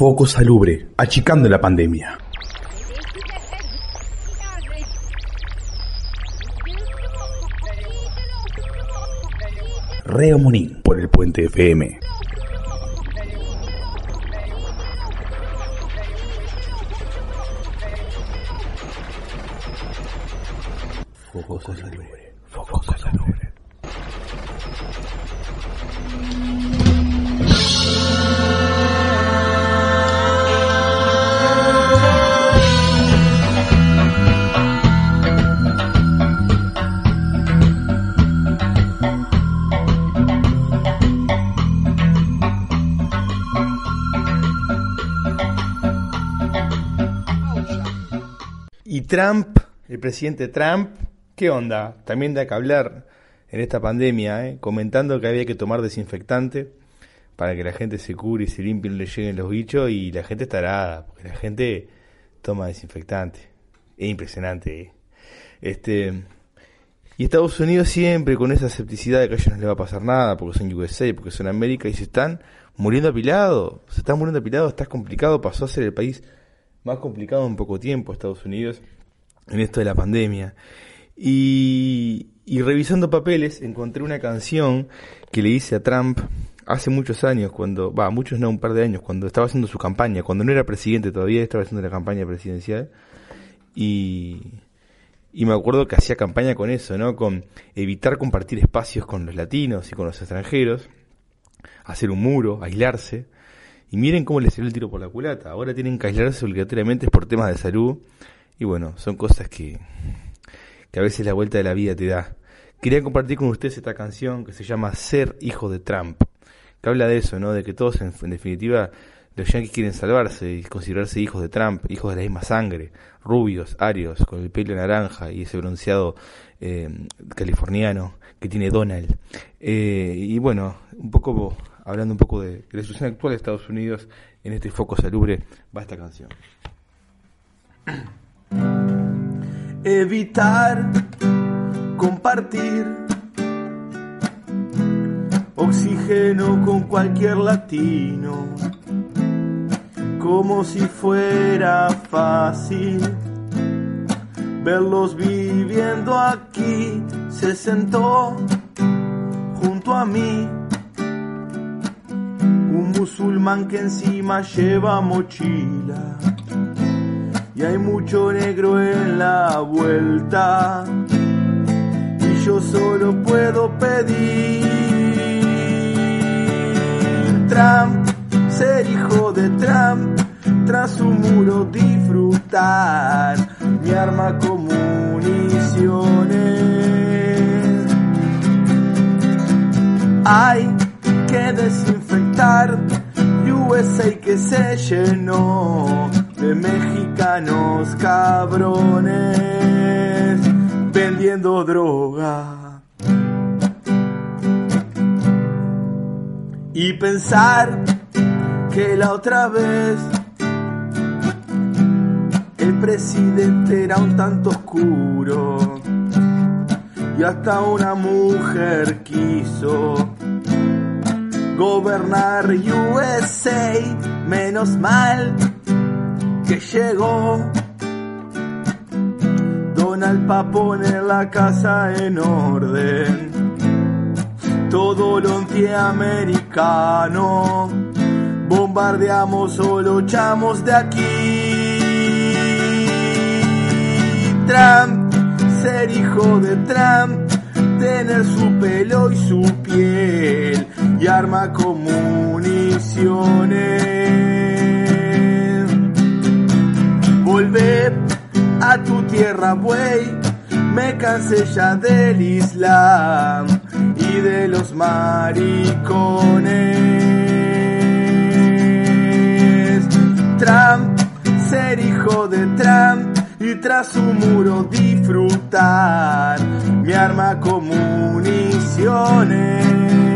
Foco Salubre, achicando la pandemia. Reo Monín por el Puente FM. Foco Salubre, Foco Salubre. Y Trump, el presidente Trump, ¿qué onda? También da que hablar en esta pandemia, ¿eh? comentando que había que tomar desinfectante para que la gente se cure y se limpie y no le lleguen los bichos y la gente estará, porque la gente toma desinfectante. Es impresionante. ¿eh? Este, y Estados Unidos siempre con esa escepticidad de que a ellos no les va a pasar nada, porque son USA, porque son América, y se están muriendo apilados, se están muriendo apilados, está complicado, pasó a ser el país más complicado en poco tiempo Estados Unidos en esto de la pandemia. Y, y revisando papeles encontré una canción que le hice a Trump hace muchos años, cuando, va, muchos no, un par de años, cuando estaba haciendo su campaña, cuando no era presidente todavía, estaba haciendo la campaña presidencial. Y, y me acuerdo que hacía campaña con eso, ¿no? Con evitar compartir espacios con los latinos y con los extranjeros, hacer un muro, aislarse. Y miren cómo les salió el tiro por la culata. Ahora tienen que aislarse obligatoriamente por temas de salud. Y bueno, son cosas que, que a veces la vuelta de la vida te da. Quería compartir con ustedes esta canción que se llama Ser hijo de Trump. Que habla de eso, ¿no? De que todos, en, en definitiva, los yanquis quieren salvarse y considerarse hijos de Trump, hijos de la misma sangre, rubios, arios, con el pelo naranja y ese bronceado eh, californiano que tiene Donald. Eh, y bueno, un poco hablando un poco de, la situación actual de Estados Unidos en este foco salubre, va esta canción. Evitar compartir oxígeno con cualquier latino, como si fuera fácil verlos viviendo aquí. Se sentó junto a mí musulmán que encima lleva mochila y hay mucho negro en la vuelta y yo solo puedo pedir Trump, ser hijo de Trump, tras su muro disfrutar mi arma con municiones. Hay que desinfectar USA que se llenó de mexicanos cabrones vendiendo droga. Y pensar que la otra vez el presidente era un tanto oscuro y hasta una mujer quiso gobernar USA, menos mal que llegó. Donald pa' poner la casa en orden. Todo lo antiamericano. Bombardeamos o lo echamos de aquí. Trump, ser hijo de Trump, tener su pelo y su piel y arma con municiones. Volver a tu tierra, buey, me cansé ya del Islam y de los maricones. Trump, ser hijo de Trump y tras su muro disfrutar mi arma con municiones.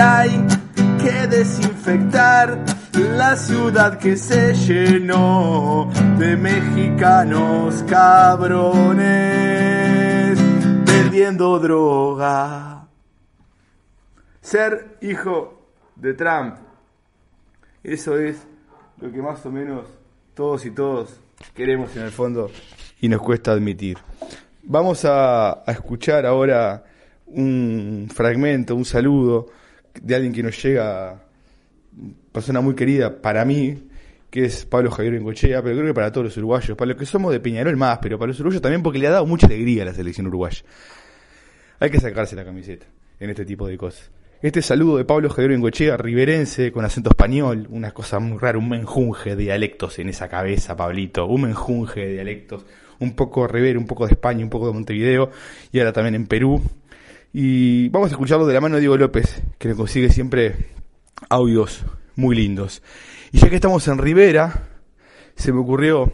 Hay que desinfectar la ciudad que se llenó de mexicanos cabrones vendiendo droga. Ser hijo de Trump, eso es lo que más o menos todos y todos queremos en el fondo y nos cuesta admitir. Vamos a escuchar ahora un fragmento, un saludo de alguien que nos llega persona muy querida para mí, que es Pablo Javier Bengochea, pero creo que para todos los uruguayos, para los que somos de Peñarol más, pero para los uruguayos también porque le ha dado mucha alegría a la selección uruguaya. Hay que sacarse la camiseta en este tipo de cosas. Este saludo de Pablo Javier Bengochea, riverense, con acento español, una cosa muy rara, un menjunje de dialectos en esa cabeza, Pablito, un menjunje de dialectos, un poco Rivera, un poco de España, un poco de Montevideo, y ahora también en Perú. Y vamos a escucharlo de la mano de Diego López, que le consigue siempre audios muy lindos. Y ya que estamos en Rivera, se me ocurrió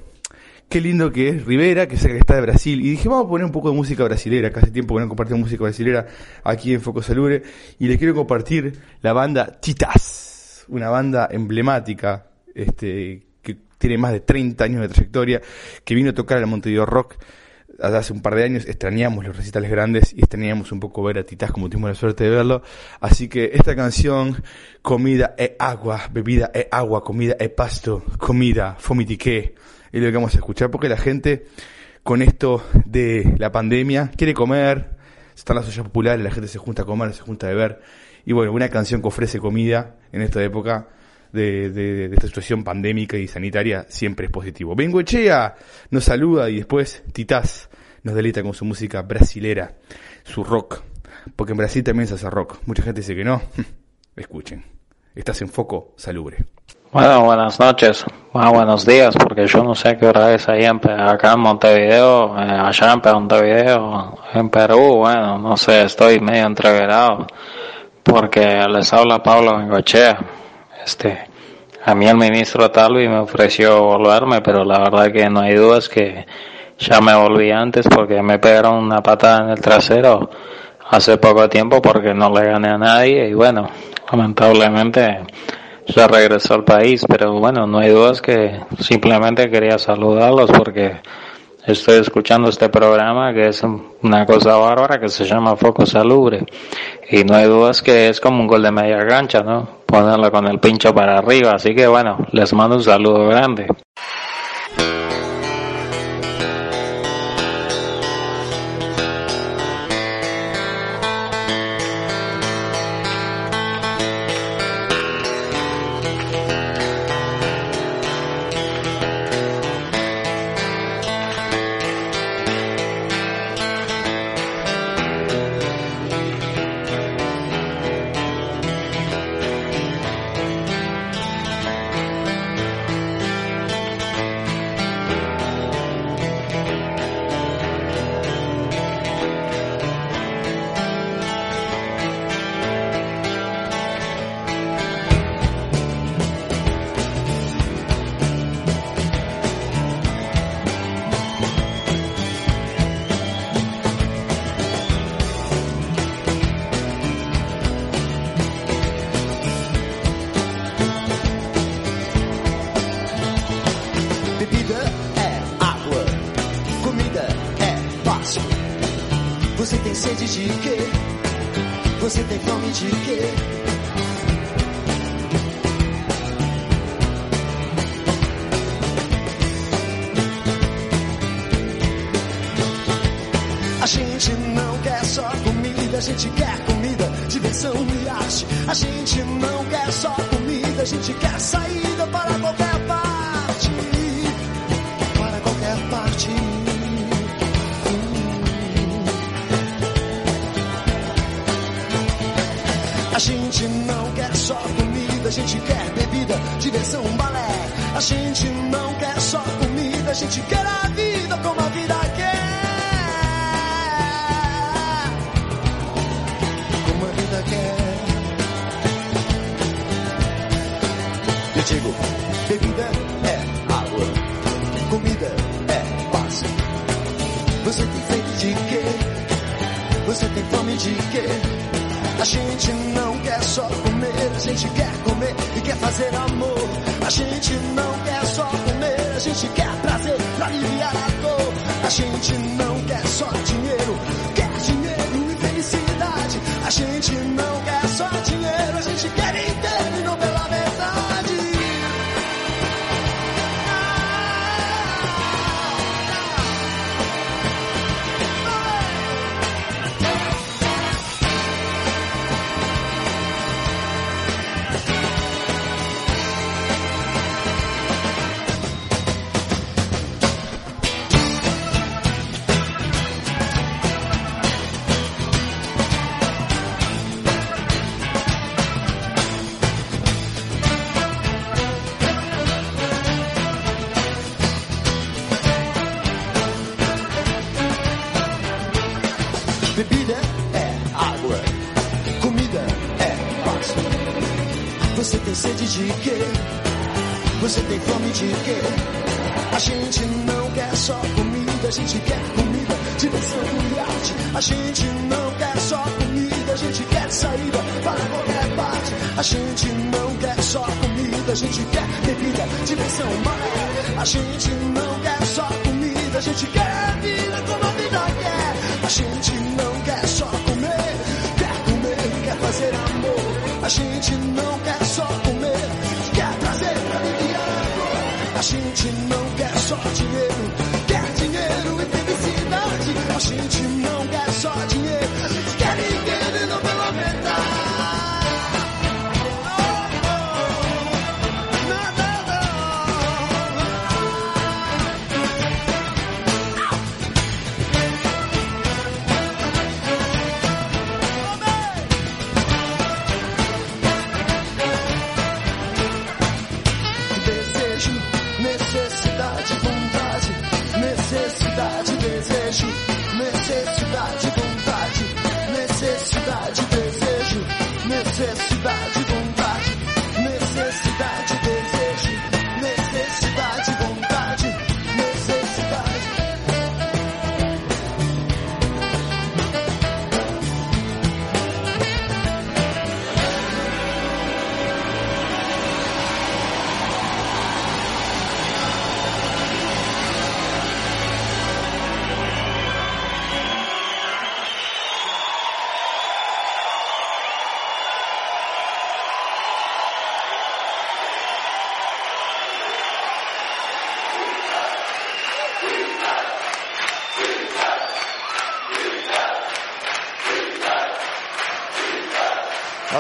qué lindo que es Rivera, que sé que está de Brasil. Y dije, vamos a poner un poco de música brasilera, que hace tiempo que no compartimos música brasilera aquí en Foco Salubre. Y le quiero compartir la banda Titas, una banda emblemática, este, que tiene más de 30 años de trayectoria, que vino a tocar el Montevideo Rock hace un par de años extrañamos los recitales grandes y extrañamos un poco ver a Titás como tuvimos la suerte de verlo. Así que esta canción, comida e agua, bebida e agua, comida e pasto, comida, fomitiqué, es lo que vamos a escuchar porque la gente con esto de la pandemia quiere comer, están las ollas populares, la gente se junta a comer, se junta a beber. Y bueno, una canción que ofrece comida en esta época de, de, de, esta situación pandémica y sanitaria siempre es positivo. Bengoechea nos saluda y después Titás nos delita con su música brasilera, su rock, porque en Brasil también se hace rock. Mucha gente dice que no. Escuchen, estás en foco salubre. Bueno, buenas noches, bueno, buenos días, porque yo no sé qué hora es ahí en, acá en Montevideo, eh, allá en Montevideo, en Perú, bueno, no sé, estoy medio entreverado, porque les habla Pablo Bengochea este, a mí el ministro Talvi me ofreció volverme, pero la verdad que no hay dudas que ya me volví antes porque me pegaron una patada en el trasero hace poco tiempo porque no le gané a nadie y bueno, lamentablemente ya regresó al país, pero bueno, no hay dudas que simplemente quería saludarlos porque estoy escuchando este programa que es una cosa bárbara que se llama Foco Salubre y no hay dudas que es como un gol de media cancha, ¿no? Ponerlo con el pincho para arriba, así que bueno, les mando un saludo grande. gente quer comida, diversão e arte. A gente não quer só comida, a gente quer saída para qualquer parte. Para qualquer parte. A gente não quer só comida, a gente quer bebida, diversão, balé. A gente não quer só comida, a gente quer a vida como a vida de quê? A gente não quer só comer, a gente quer comer e quer fazer amor. A gente não quer só comer, a gente quer prazer pra aliviar a dor. A gente não quer só dinheiro, quer dinheiro e felicidade. A gente não quer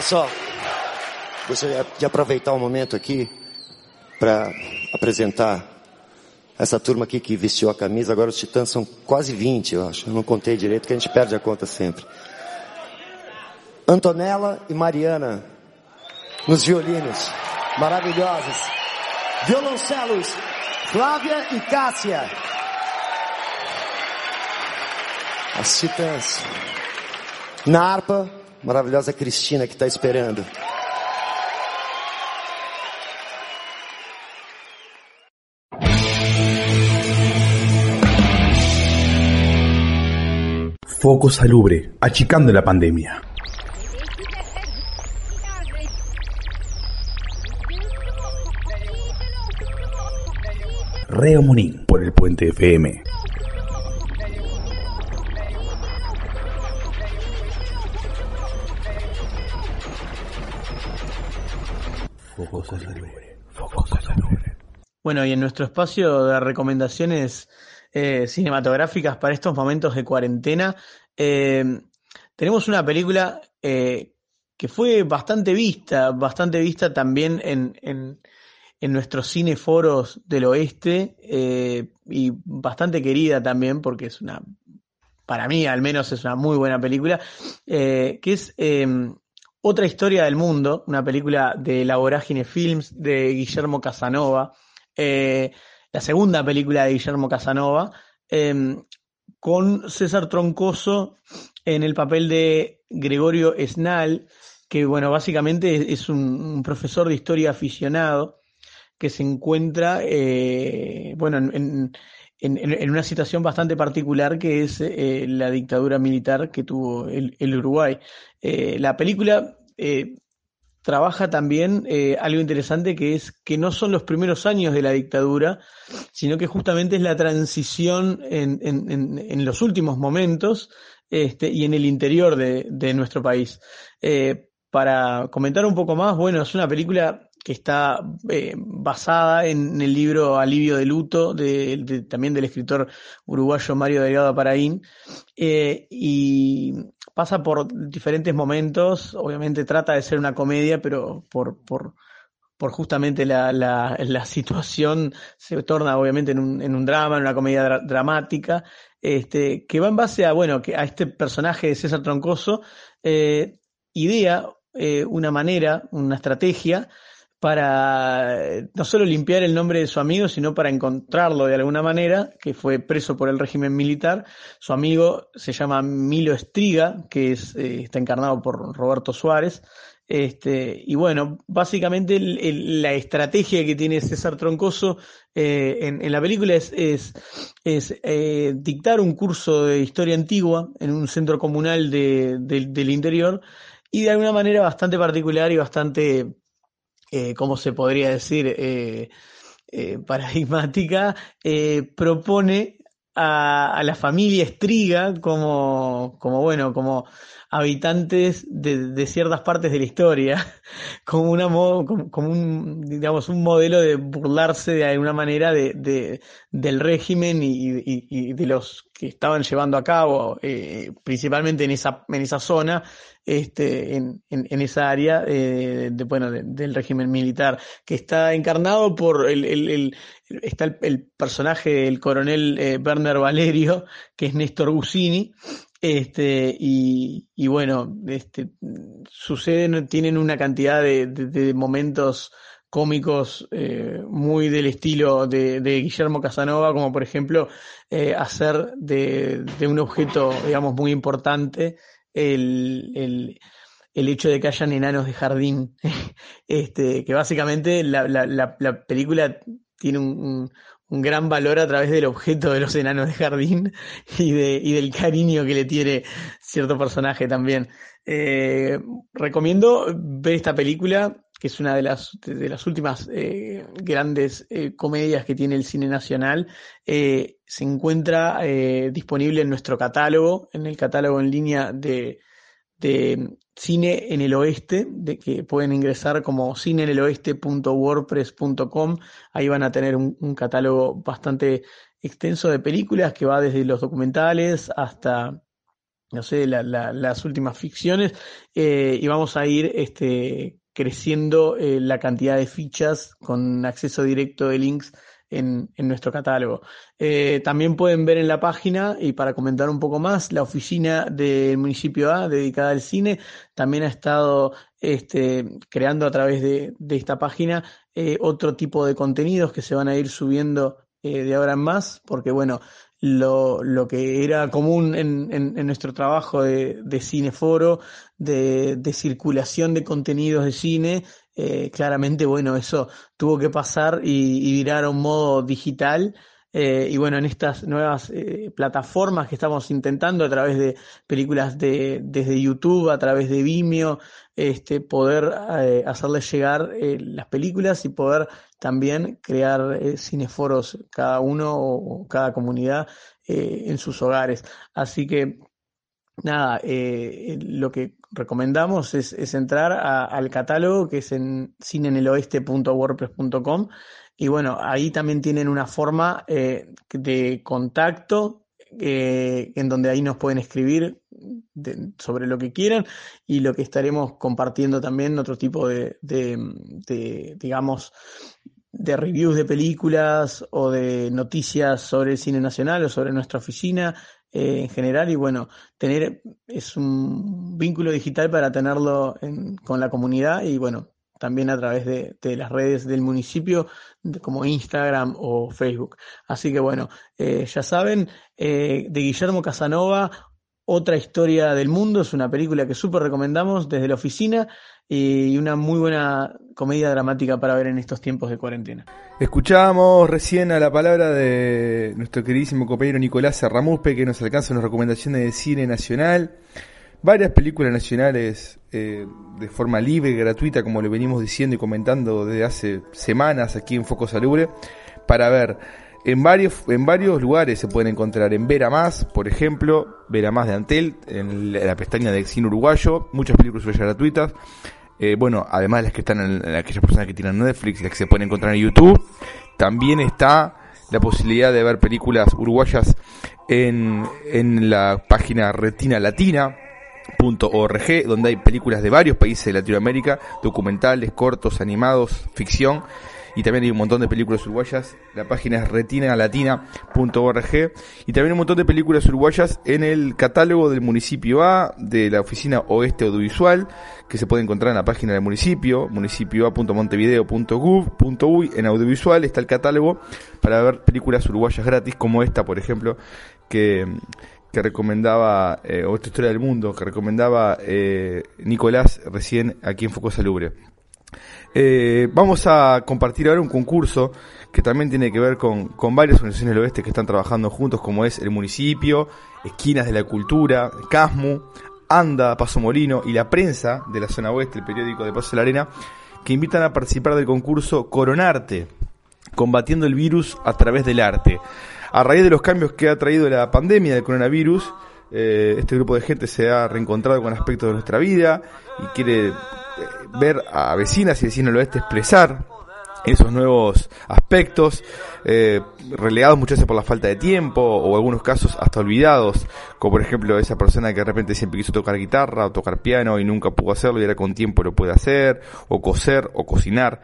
só, gostaria de aproveitar o momento aqui para apresentar essa turma aqui que vestiu a camisa. Agora os titãs são quase 20, eu acho. Eu não contei direito, que a gente perde a conta sempre. Antonella e Mariana nos violinos, maravilhosas. Violoncelos, Flávia e Cássia. As titãs. Na harpa, maravilhosa Cristina que está esperando. Foco Salubre, achicando la pandemia. Reo Munín por el Puente FM. Bueno, y en nuestro espacio de recomendaciones eh, cinematográficas para estos momentos de cuarentena, eh, tenemos una película eh, que fue bastante vista, bastante vista también en, en, en nuestros cineforos del oeste y bastante querida también porque es una, para mí al menos es una muy buena película, que es eh, Otra historia del mundo, una película de la Vorágine Films de Guillermo Casanova, eh, la segunda película de Guillermo Casanova, eh, con César Troncoso en el papel de Gregorio Esnal, que bueno, básicamente es un, profesor de historia aficionado que se encuentra, eh, bueno, en, en, una situación bastante particular que es eh, la dictadura militar que tuvo el, Uruguay. La película trabaja también algo interesante que es que no son los primeros años de la dictadura, sino que justamente es la transición en, en los últimos momentos este, y en el interior de, de nuestro país. para comentar un poco más, bueno, es una película que está eh, basada en el libro Alivio de Luto, también del escritor uruguayo Mario Delgado Paraín, eh, y pasa por diferentes momentos, obviamente trata de ser una comedia, pero por, por, justamente la, la, la, situación se torna obviamente en un, en un drama, en una comedia dramática, este, que va en base a, bueno, que a este personaje de César Troncoso, eh, idea una manera, una estrategia para eh, no solo limpiar el nombre de su amigo, sino para encontrarlo de alguna manera, que fue preso por el régimen militar. Su amigo se llama Milo Estriga, que eh, está encarnado por Roberto Suárez. Este, y bueno, básicamente la estrategia que tiene César Troncoso eh, en, la película es, es dictar un curso de historia antigua en un centro comunal de, del interior y de alguna manera bastante particular y bastante eh, ¿cómo se podría decir? Eh, eh, paradigmática, propone a, la familia Estriga como, como bueno, como habitantes de, ciertas partes de la historia, como, una, como, un, digamos, un modelo de burlarse de alguna manera de, del régimen y, de los que estaban llevando a cabo, principalmente en esa, en esa zona, este, en, en, esa área eh, bueno, del régimen militar, que está encarnado por el, el, el está el, personaje del coronel eh, Valerio, que es Néstor Gusini, este, y, y bueno, este, suceden, tienen una cantidad de, de, momentos cómicos eh, muy del estilo de, de, Guillermo Casanova, como por ejemplo eh, hacer de, de, un objeto, digamos, muy importante el, el, el hecho de que hayan enanos de jardín. este, que básicamente la, la, la, película tiene un, un, gran valor a través del objeto de los enanos de jardín y, de, y del cariño que le tiene cierto personaje también. Eh, recomiendo ver esta película, que es una de las, de las últimas eh, grandes eh, comedias que tiene el cine nacional. Se encuentra disponible en nuestro catálogo, en el catálogo en línea de, de Cine en el Oeste, de que pueden ingresar como cineeneloeste.wordpress.com. Ahí van a tener un, catálogo bastante extenso de películas que va desde los documentales hasta, no sé, la, la, las últimas ficciones. Eh, y vamos a ir este, creciendo eh, la cantidad de fichas con acceso directo de links en, nuestro catálogo. Eh, también pueden ver en la página, y para comentar un poco más, la oficina del municipio A dedicada al cine también ha estado este, creando a través de, esta página eh, otro tipo de contenidos que se van a ir subiendo eh, de ahora en más, porque bueno, lo, lo que era común en, en, nuestro trabajo de, cineforo, de circulación de contenidos de cine, eh, claramente, bueno, eso tuvo que pasar y, virar a un modo digital. Eh, y bueno, en estas nuevas eh, plataformas que estamos intentando a través de películas de, desde YouTube, a través de Vimeo, este, poder hacerles llegar las películas y poder también crear cineforos cada uno o cada comunidad en sus hogares. Así que nada, lo que recomendamos es, es entrar a, al catálogo que es en cineneloeste.wordpress.com y bueno, ahí también tienen una forma eh, de contacto eh, en donde ahí nos pueden escribir de, sobre lo que quieran y lo que estaremos compartiendo también otro tipo de, de, de digamos, de reviews de películas o de noticias sobre el cine nacional o sobre nuestra oficina eh, en general y bueno, tener es un vínculo digital para tenerlo en, con la comunidad y bueno, también a través de, de las redes del municipio como Instagram o Facebook. Así que bueno, eh, ya saben, eh, de Guillermo Casanova otra historia del mundo. Es una película que súper recomendamos desde la oficina y una muy buena comedia dramática para ver en estos tiempos de cuarentena. Escuchábamos recién a la palabra de nuestro queridísimo compañero Nicolás Serramuspe que nos alcanza unas recomendaciones de cine nacional. Varias películas nacionales eh, de forma libre gratuita, como le venimos diciendo y comentando desde hace semanas aquí en Foco Salubre, para ver. En varios, en varios lugares se pueden encontrar en Vera Más, por ejemplo, Vera Más de Antel, en la, pestaña de cine uruguayo, muchas películas uruguayas gratuitas. Eh, bueno, además de las que están en, aquellas personas que tienen Netflix las que se pueden encontrar en YouTube, también está la posibilidad de ver películas uruguayas en, en la página Retina Latina, .org, donde hay películas de varios países de Latinoamérica, documentales, cortos, animados, ficción, y también hay un montón de películas uruguayas. La página es retinalatina.org y también un montón de películas uruguayas en el catálogo del municipio A de la oficina Oeste Audiovisual que se puede encontrar en la página del municipio, municipioa.montevideo.gov.uy. En audiovisual está el catálogo para ver películas uruguayas gratis como esta, por ejemplo, que que recomendaba, eh, o esta historia del mundo, que recomendaba eh, Nicolás recién aquí en Foco Salubre. Eh, vamos a compartir ahora un concurso que también tiene que ver con, con varias organizaciones del oeste que están trabajando juntos, como es el municipio, Esquinas de la Cultura, CASMU, ANDA, Paso Molino y la prensa de la zona oeste, el periódico de Paso de la Arena, que invitan a participar del concurso Coronarte, combatiendo el virus a través del arte. A raíz de los cambios que ha traído la pandemia del coronavirus, eh, este grupo de gente se ha reencontrado con aspectos de nuestra vida y quiere eh, ver a vecinas y vecinos del oeste expresar esos nuevos aspectos, eh, relegados muchas veces por la falta de tiempo o en algunos casos hasta olvidados, como por ejemplo esa persona que de repente siempre quiso tocar guitarra o tocar piano y nunca pudo hacerlo y ahora con tiempo lo puede hacer, o coser o cocinar,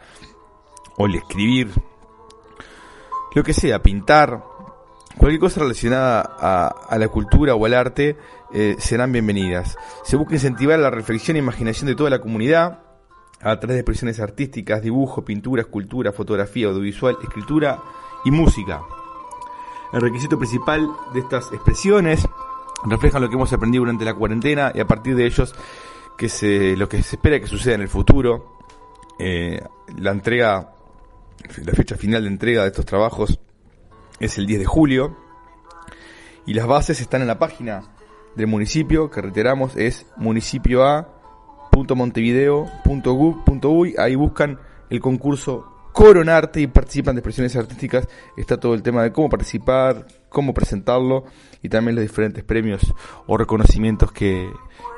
o escribir, lo que sea, pintar, Cualquier cosa relacionada a, la cultura o al arte eh, serán bienvenidas. Se busca incentivar la reflexión e imaginación de toda la comunidad a través de expresiones artísticas, dibujo, pintura, escultura, fotografía, audiovisual, escritura y música. El requisito principal de estas expresiones reflejan lo que hemos aprendido durante la cuarentena y a partir de ellos que se, lo que se espera que suceda en el futuro. Eh, la entrega, la fecha final de entrega de estos trabajos es el 10 de julio. Y las bases están en la página del municipio, que reiteramos es municipioa.montevideo.gov.uy. Ahí buscan el concurso Coronarte y participan de expresiones artísticas. Está todo el tema de cómo participar, cómo presentarlo y también los diferentes premios o reconocimientos que,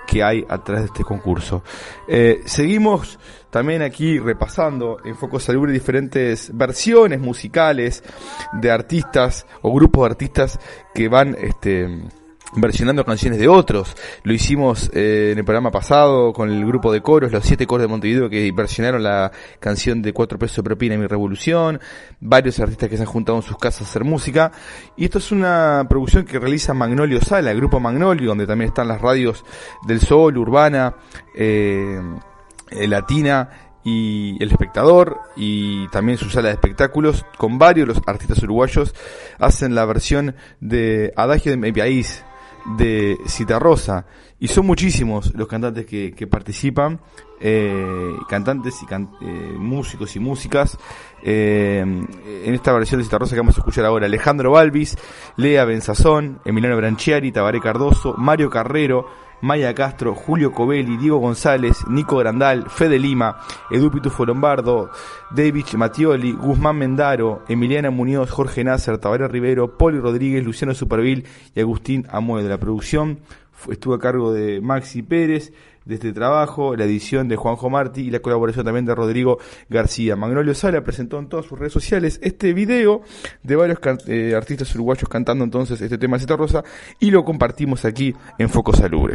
que hay a través de este concurso. Eh, seguimos también aquí repasando en Foco Salubre diferentes versiones musicales de artistas o grupos de artistas que van este, versionando canciones de otros. Lo hicimos eh, en el programa pasado con el grupo de coros, los siete coros de Montevideo que versionaron la canción de cuatro pesos de propina Mi Revolución, varios artistas que se han juntado en sus casas a hacer música. Y esto es una producción que realiza Magnolio Sala, el grupo Magnolio, donde también están las radios del Sol, Urbana, eh, Latina y El Espectador y también su sala de espectáculos con varios los artistas uruguayos hacen la versión de Adagio de mi país de Rosa y son muchísimos los cantantes que, que participan, eh, cantantes y eh, músicos y músicas eh, en esta versión de Rosa que vamos a escuchar ahora. Alejandro Balvis, Lea Benzazón, Emiliano Branchiari, Tabaré Cardoso, Mario Carrero, Maya Castro, Julio Covelli, Diego González, Nico Grandal, Fede Lima, Edu Pitufo Lombardo, David Mattioli, Guzmán Mendaro, Emiliana Muñoz, Jorge Nasser, Tabaré Rivero, Poli Rodríguez, Luciano Superville y Agustín Amoe de la producción. Estuvo a cargo de Maxi Pérez de este trabajo, la edición de Juanjo Martí y la colaboración también de Rodrigo García. Magnolio Sala presentó en todas sus redes sociales este video de varios eh, artistas uruguayos cantando entonces este tema de Rosa y lo compartimos aquí en Foco Salubre.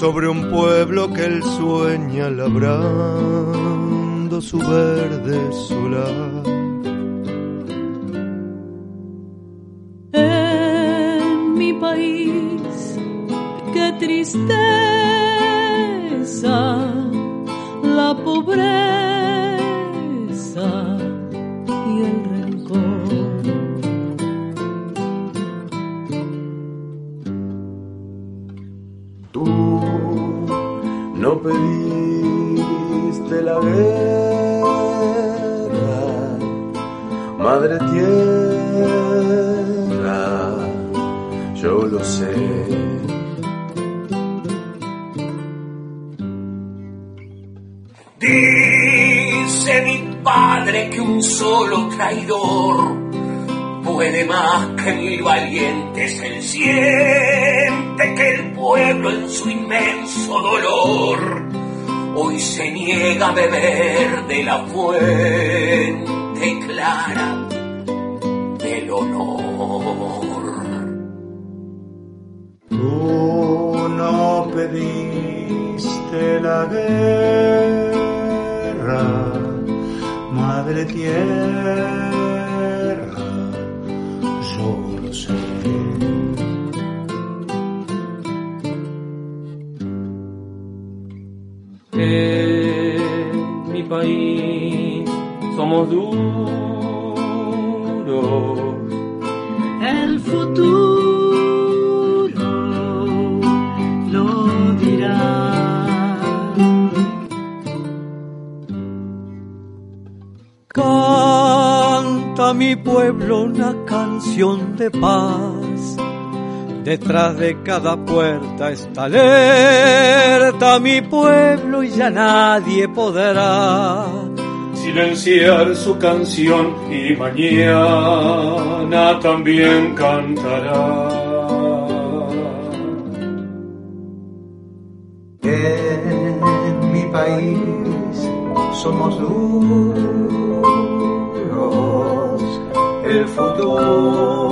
sobre un pueblo que él sueña labrando su verde solar. Puede más que mil valientes. Él siente que el pueblo en su inmenso dolor hoy se niega a beber de la fuente clara del honor. Tú no pediste la guerra, madre tierra, mi pueblo una canción de paz. Detrás de cada puerta está alerta mi pueblo y ya nadie podrá silenciar su canción y mañana también cantará. En mi país somos duros, el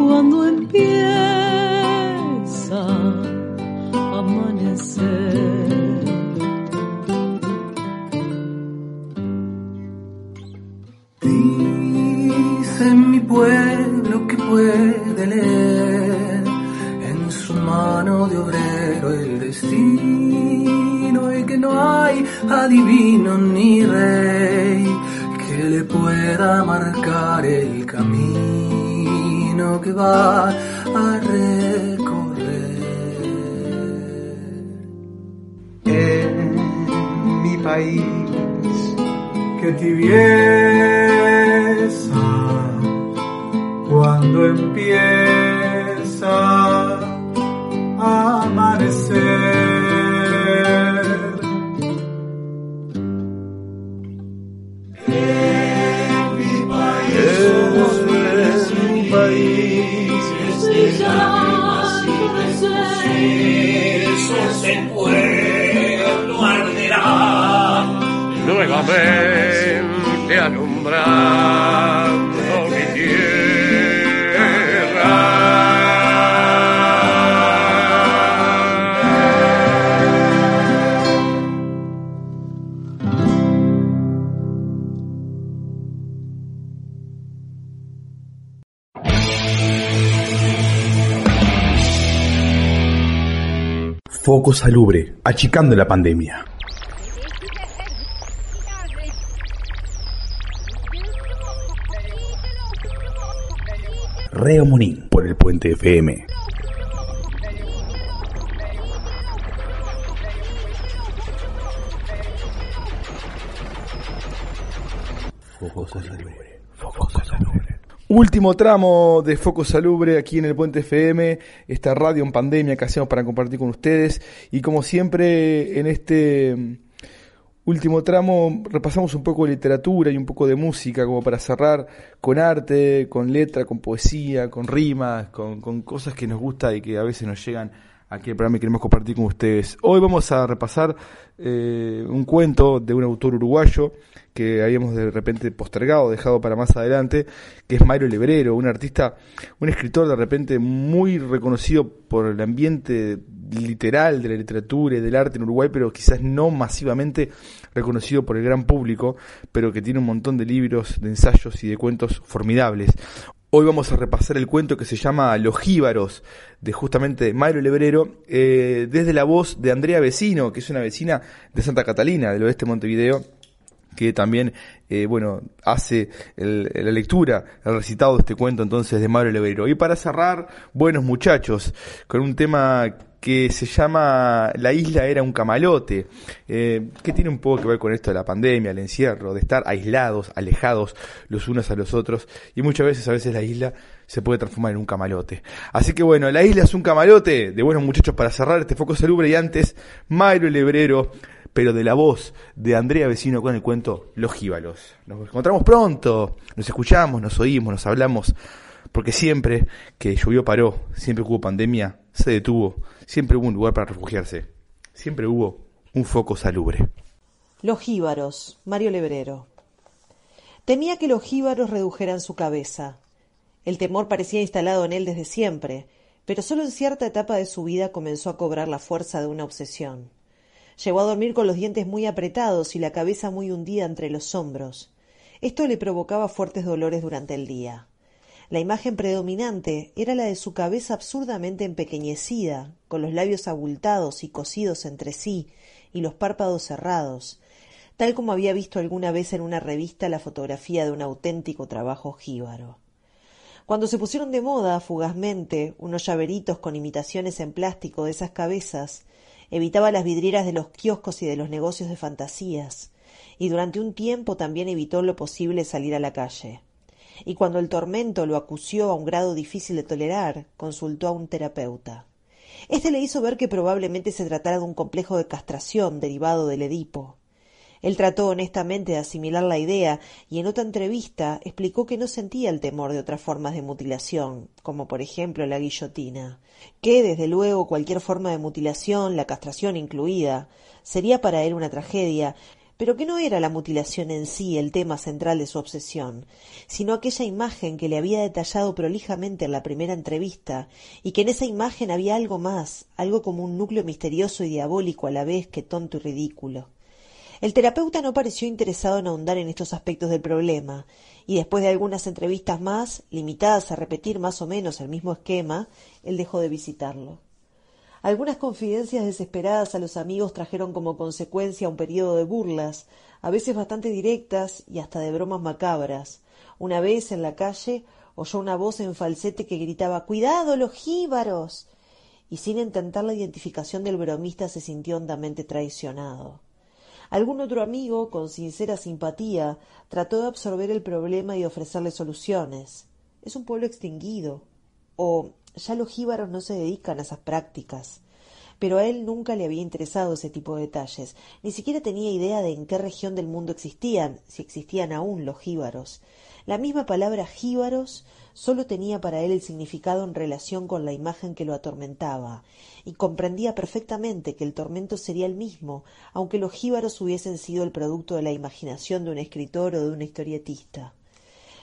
Cuando empieza a amanecer. Dice mi pueblo que puede leer en su mano de obrero el destino y que no hay adivino va a recorrer. En mi país, que tibieza Foco Salubre, achicando la pandemia. Reo Monín por el Puente FM. Último tramo de Foco Salubre aquí en el Puente FM, esta radio en pandemia que hacemos para compartir con ustedes. Y como siempre, en este mm, último tramo repasamos un poco de literatura y un poco de música, como para cerrar con arte, con letra, con poesía, con rimas, con, con cosas que nos gusta y que a veces nos llegan aquí al programa y queremos compartir con ustedes. Hoy vamos a repasar eh, un cuento de un autor uruguayo que habíamos de repente postergado, dejado para más adelante, que es Mario Lebrero, un artista, un escritor de repente muy reconocido por el ambiente literal de la literatura y del arte en Uruguay, pero quizás no masivamente reconocido por el gran público, pero que tiene un montón de libros, de ensayos y de cuentos formidables. Hoy vamos a repasar el cuento que se llama Los Jíbaros, de justamente Mario Lebrero, eh, desde la voz de Andrea Vecino, que es una vecina de Santa Catalina, del oeste de Montevideo, que también, eh, bueno, hace la lectura, el recitado de este cuento entonces de Mario Lebrero. Y para cerrar, buenos muchachos, con un tema que se llama La isla era un camalote, eh, que tiene un poco que ver con esto de la pandemia, el encierro, de estar aislados, alejados los unos a los otros, y muchas veces, a veces la isla se puede transformar en un camalote. Así que bueno, la isla es un camalote, de buenos muchachos para cerrar este foco salubre, y antes, Mario Lebrero, pero de la voz de Andrea Vecino con el cuento Los Jíbalos. Nos encontramos pronto, nos escuchamos, nos oímos, nos hablamos, porque siempre que llovió paró, siempre hubo pandemia, se detuvo, siempre hubo un lugar para refugiarse, siempre hubo un foco salubre. Los jíbaros, Mario Lebrero. Temía que los jíbaros redujeran su cabeza. El temor parecía instalado en él desde siempre, pero solo en cierta etapa de su vida comenzó a cobrar la fuerza de una obsesión. Llegó a dormir con los dientes muy apretados y la cabeza muy hundida entre los hombros. Esto le provocaba fuertes dolores durante el día. La imagen predominante era la de su cabeza absurdamente empequeñecida, con los labios abultados y cosidos entre sí y los párpados cerrados, tal como había visto alguna vez en una revista la fotografía de un auténtico trabajo jíbaro. Cuando se pusieron de moda, fugazmente, unos llaveritos con imitaciones en plástico de esas cabezas, evitaba las vidrieras de los kioscos y de los negocios de fantasías, y durante un tiempo también evitó lo posible salir a la calle. Y cuando el tormento lo acució a un grado difícil de tolerar, consultó a un terapeuta. Este le hizo ver que probablemente se tratara de un complejo de castración derivado del Edipo. Él trató honestamente de asimilar la idea y en otra entrevista explicó que no sentía el temor de otras formas de mutilación, como por ejemplo la guillotina, que desde luego cualquier forma de mutilación, la castración incluida, sería para él una tragedia, pero que no era la mutilación en sí el tema central de su obsesión, sino aquella imagen que le había detallado prolijamente en la primera entrevista, y que en esa imagen había algo más, algo como un núcleo misterioso y diabólico a la vez que tonto y ridículo. El terapeuta no pareció interesado en ahondar en estos aspectos del problema, y después de algunas entrevistas más, limitadas a repetir más o menos el mismo esquema, él dejó de visitarlo. Algunas confidencias desesperadas a los amigos trajeron como consecuencia un periodo de burlas, a veces bastante directas y hasta de bromas macabras. Una vez en la calle oyó una voz en falsete que gritaba Cuidado, los jíbaros. y sin intentar la identificación del bromista se sintió hondamente traicionado. Algún otro amigo, con sincera simpatía, trató de absorber el problema y ofrecerle soluciones. Es un pueblo extinguido. O ya los jíbaros no se dedican a esas prácticas. Pero a él nunca le había interesado ese tipo de detalles. Ni siquiera tenía idea de en qué región del mundo existían, si existían aún los jíbaros. La misma palabra jíbaros sólo tenía para él el significado en relación con la imagen que lo atormentaba, y comprendía perfectamente que el tormento sería el mismo, aunque los jíbaros hubiesen sido el producto de la imaginación de un escritor o de un historietista.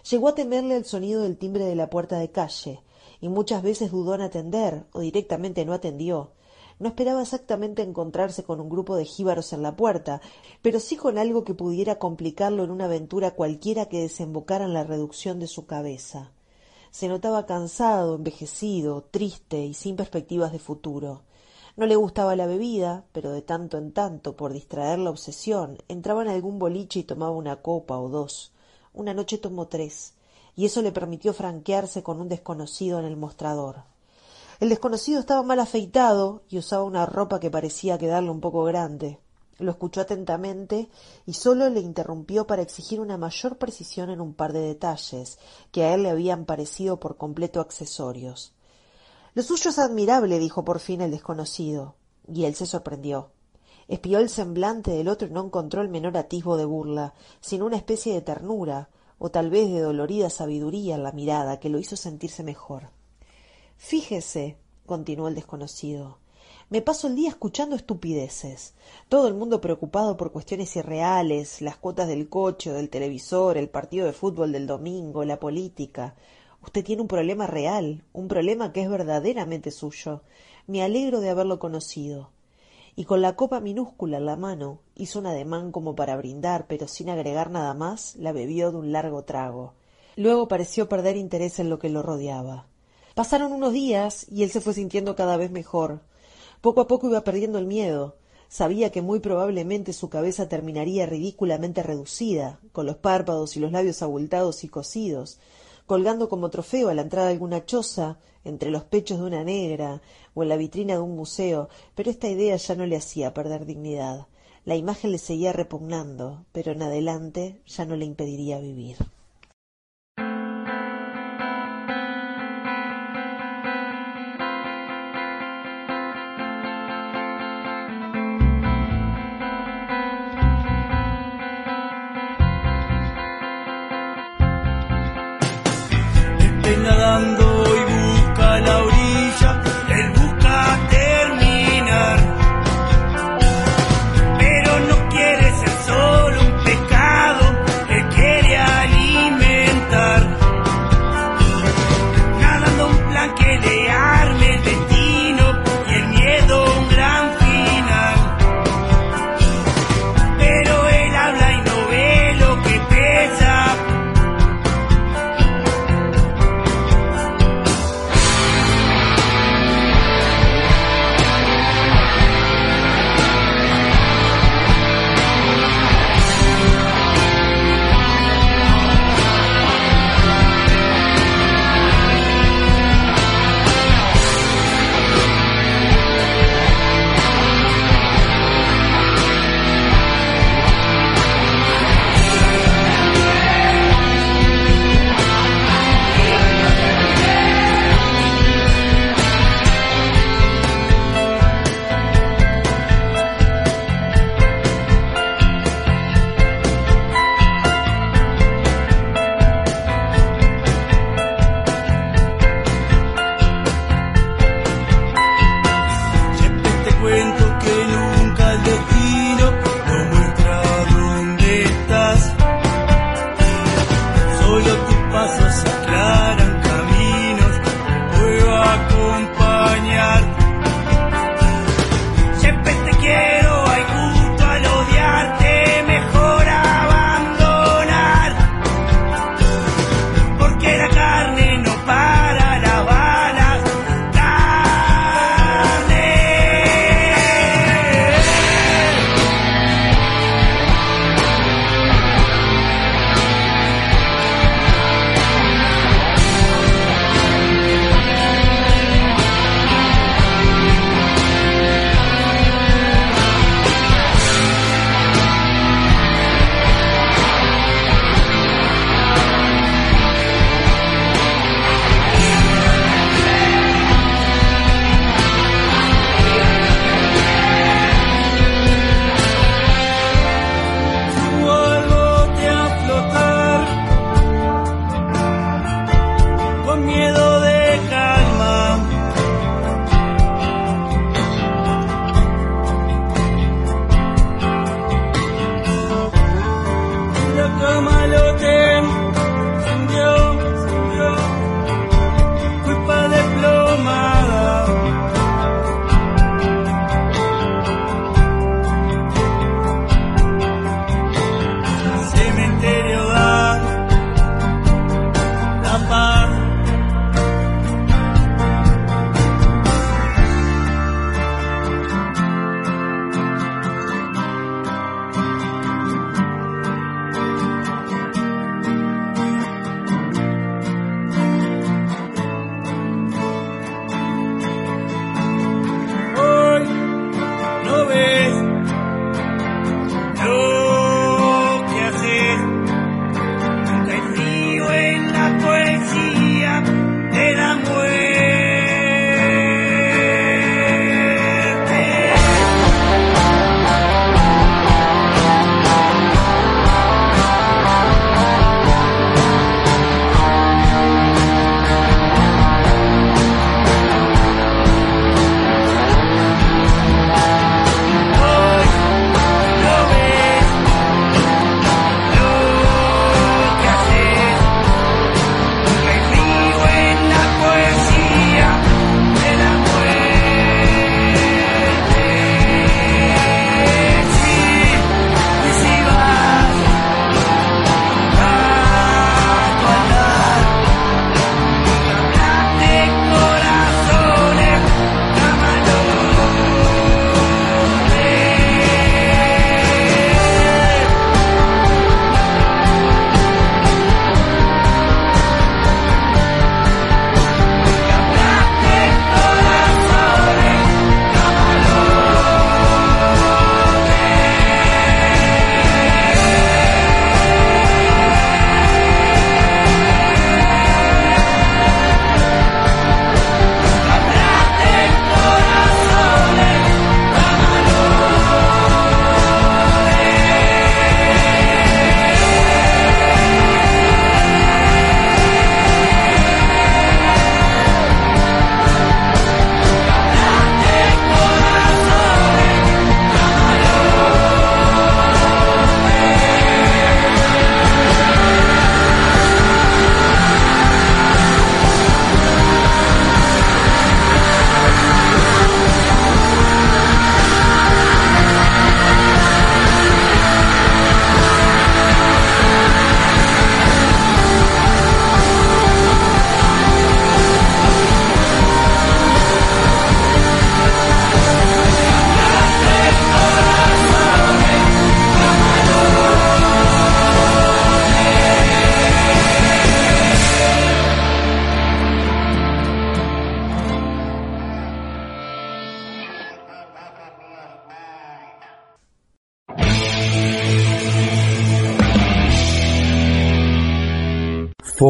Llegó a temerle el sonido del timbre de la puerta de calle, y muchas veces dudó en atender, o directamente no atendió. No esperaba exactamente encontrarse con un grupo de jíbaros en la puerta, pero sí con algo que pudiera complicarlo en una aventura cualquiera que desembocara en la reducción de su cabeza. Se notaba cansado, envejecido, triste y sin perspectivas de futuro. No le gustaba la bebida, pero de tanto en tanto, por distraer la obsesión, entraba en algún boliche y tomaba una copa o dos. Una noche tomó tres, y eso le permitió franquearse con un desconocido en el mostrador. El desconocido estaba mal afeitado y usaba una ropa que parecía quedarle un poco grande. Lo escuchó atentamente y solo le interrumpió para exigir una mayor precisión en un par de detalles que a él le habían parecido por completo accesorios. Lo suyo es admirable, dijo por fin el desconocido, y él se sorprendió. Espió el semblante del otro y no encontró el menor atisbo de burla, sino una especie de ternura, o tal vez de dolorida sabiduría en la mirada que lo hizo sentirse mejor. Fíjese, continuó el desconocido, me paso el día escuchando estupideces. Todo el mundo preocupado por cuestiones irreales, las cuotas del coche del televisor, el partido de fútbol del domingo, la política. Usted tiene un problema real, un problema que es verdaderamente suyo. Me alegro de haberlo conocido. Y con la copa minúscula en la mano, hizo un ademán como para brindar, pero sin agregar nada más, la bebió de un largo trago. Luego pareció perder interés en lo que lo rodeaba. Pasaron unos días y él se fue sintiendo cada vez mejor. Poco a poco iba perdiendo el miedo. Sabía que muy probablemente su cabeza terminaría ridículamente reducida, con los párpados y los labios abultados y cosidos, colgando como trofeo a la entrada de alguna choza, entre los pechos de una negra o en la vitrina de un museo, pero esta idea ya no le hacía perder dignidad. La imagen le seguía repugnando, pero en adelante ya no le impediría vivir.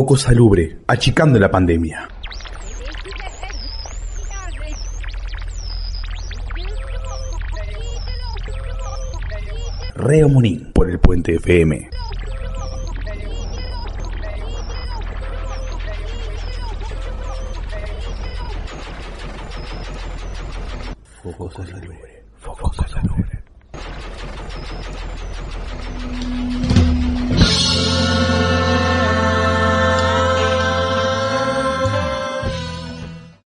Foco Salubre, achicando la pandemia. Reo Munín por el Puente FM.